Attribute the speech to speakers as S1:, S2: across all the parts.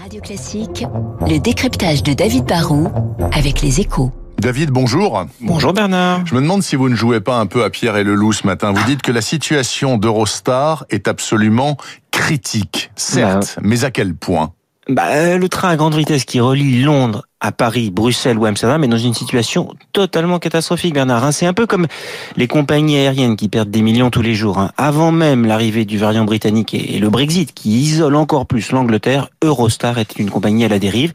S1: Radio Classique, le décryptage de David Barrault avec les échos.
S2: David, bonjour.
S3: Bonjour Bernard.
S2: Je me demande si vous ne jouez pas un peu à Pierre et le loup ce matin. Vous dites que la situation d'Eurostar est absolument critique, certes,
S3: Bah,
S2: mais à quel point?
S3: Bah, le train à grande vitesse qui relie Londres à Paris, Bruxelles ou Amsterdam est dans une situation totalement catastrophique, Bernard. hein. C'est un peu comme les compagnies aériennes qui perdent des millions tous les jours. hein. Avant même l'arrivée du variant britannique et le Brexit, qui isole encore plus l'Angleterre, Eurostar est une compagnie à la dérive.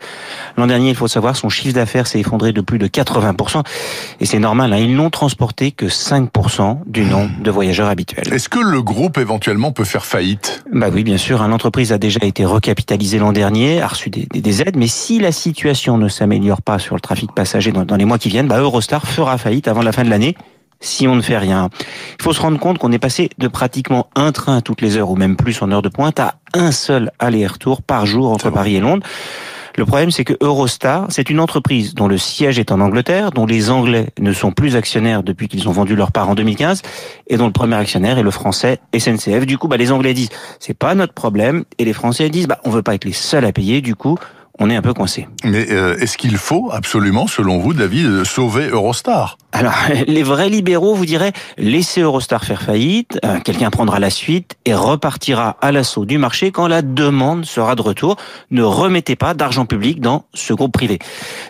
S3: L'an dernier, il faut savoir, son chiffre d'affaires s'est effondré de plus de 80%. Et c'est normal, hein, ils n'ont transporté que 5% du nombre de voyageurs habituels.
S2: Est-ce que le groupe éventuellement peut faire faillite?
S3: Bah oui, bien sûr. L'entreprise a déjà été recapitalisée l'an dernier, a reçu des, des- des aides, mais si la situation ne s'améliore pas sur le trafic passager dans, dans les mois qui viennent, bah Eurostar fera faillite avant la fin de l'année. Si on ne fait rien. Il faut se rendre compte qu'on est passé de pratiquement un train toutes les heures ou même plus en heure de pointe à un seul aller-retour par jour entre. Paris et Londres. Le problème, c'est que Eurostar, c'est une entreprise dont le siège est en Angleterre, dont les Anglais ne sont plus actionnaires depuis qu'ils ont vendu leur part en 2015, et dont le premier actionnaire est le français SNCF. Du coup, bah, les Anglais disent, c'est pas notre problème, et les Français disent, bah, on veut pas être les seuls à payer, du coup, on est un peu coincé.
S2: Mais euh, est-ce qu'il faut absolument, selon vous, David, euh, sauver Eurostar?
S3: Alors, les vrais libéraux vous diraient laissez Eurostar faire faillite, euh, quelqu'un prendra la suite et repartira à l'assaut du marché quand la demande sera de retour. Ne remettez pas d'argent public dans ce groupe privé.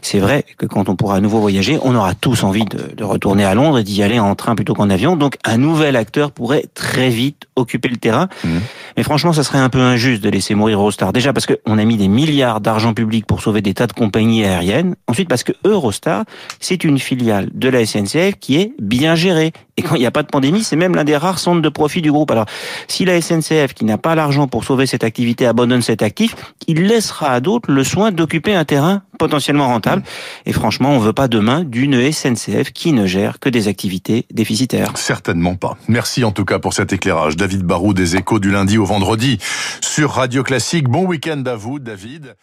S3: C'est vrai que quand on pourra à nouveau voyager, on aura tous envie de, de retourner à Londres et d'y aller en train plutôt qu'en avion. Donc, un nouvel acteur pourrait très vite occuper le terrain.
S2: Mhm.
S3: Mais franchement, ça serait un peu injuste de laisser mourir Eurostar. Déjà parce qu'on a mis des milliards d'argent public pour sauver des tas de compagnies aériennes. Ensuite parce que Eurostar, c'est une filiale de la SNCF qui est bien gérée. Et quand il n'y a pas de pandémie, c'est même l'un des rares centres de profit du groupe. Alors, si la SNCF, qui n'a pas l'argent pour sauver cette activité, abandonne cet actif, il laissera à d'autres le soin d'occuper un terrain potentiellement rentable. Et franchement, on veut pas demain d'une SNCF qui ne gère que des activités déficitaires.
S2: Certainement pas. Merci en tout cas pour cet éclairage. David Barou des Échos du lundi au vendredi sur Radio Classique. Bon week-end à vous, David.